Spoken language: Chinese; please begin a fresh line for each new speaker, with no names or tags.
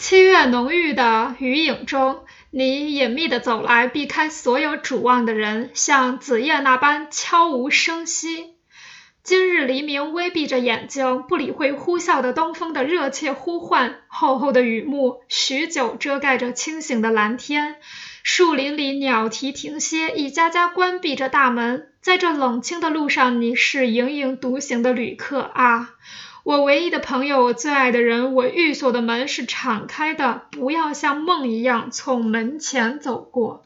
七月浓郁的雨影中，你隐秘地走来，避开所有主望的人，像子夜那般悄无声息。今日黎明微闭着眼睛，不理会呼啸的东风的热切呼唤。厚厚的雨幕许久遮盖着清醒的蓝天。树林里鸟啼停歇，一家家关闭着大门。在这冷清的路上，你是盈盈独行的旅客啊！我唯一的朋友，我最爱的人，我寓所的门是敞开的，不要像梦一样从门前走过。